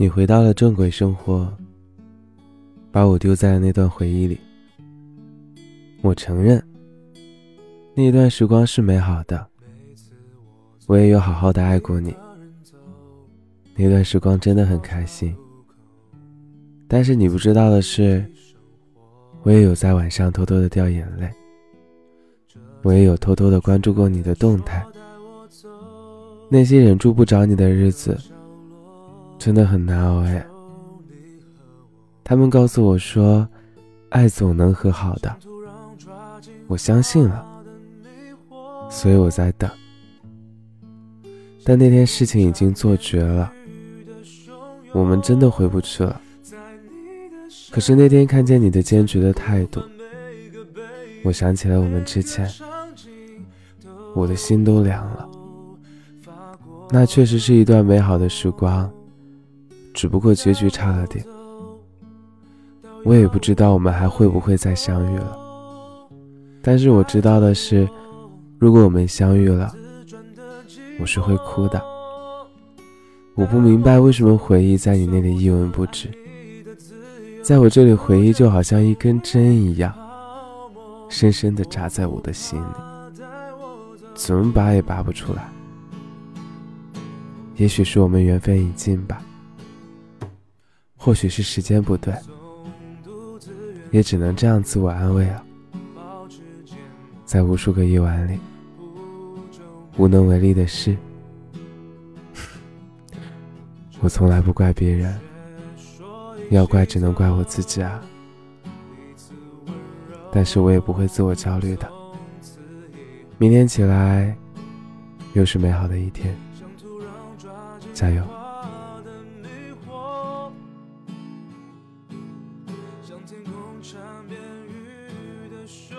你回到了正轨生活，把我丢在了那段回忆里。我承认，那段时光是美好的，我也有好好的爱过你。那段时光真的很开心。但是你不知道的是，我也有在晚上偷偷的掉眼泪，我也有偷偷的关注过你的动态。那些忍住不找你的日子。真的很难熬哎。他们告诉我说，爱总能和好的，我相信了，所以我在等。但那天事情已经做绝了，我们真的回不去了。可是那天看见你的坚决的态度，我想起了我们之前，我的心都凉了。那确实是一段美好的时光。只不过结局差了点，我也不知道我们还会不会再相遇了。但是我知道的是，如果我们相遇了，我是会哭的。我不明白为什么回忆在你那里一文不值，在我这里回忆就好像一根针一样，深深的扎在我的心里，怎么拔也拔不出来。也许是我们缘分已尽吧。或许是时间不对，也只能这样自我安慰了。在无数个夜晚里，无能为力的事，我从来不怪别人，要怪只能怪我自己啊。但是我也不会自我焦虑的。明天起来，又是美好的一天，加油！缠绵雨的胸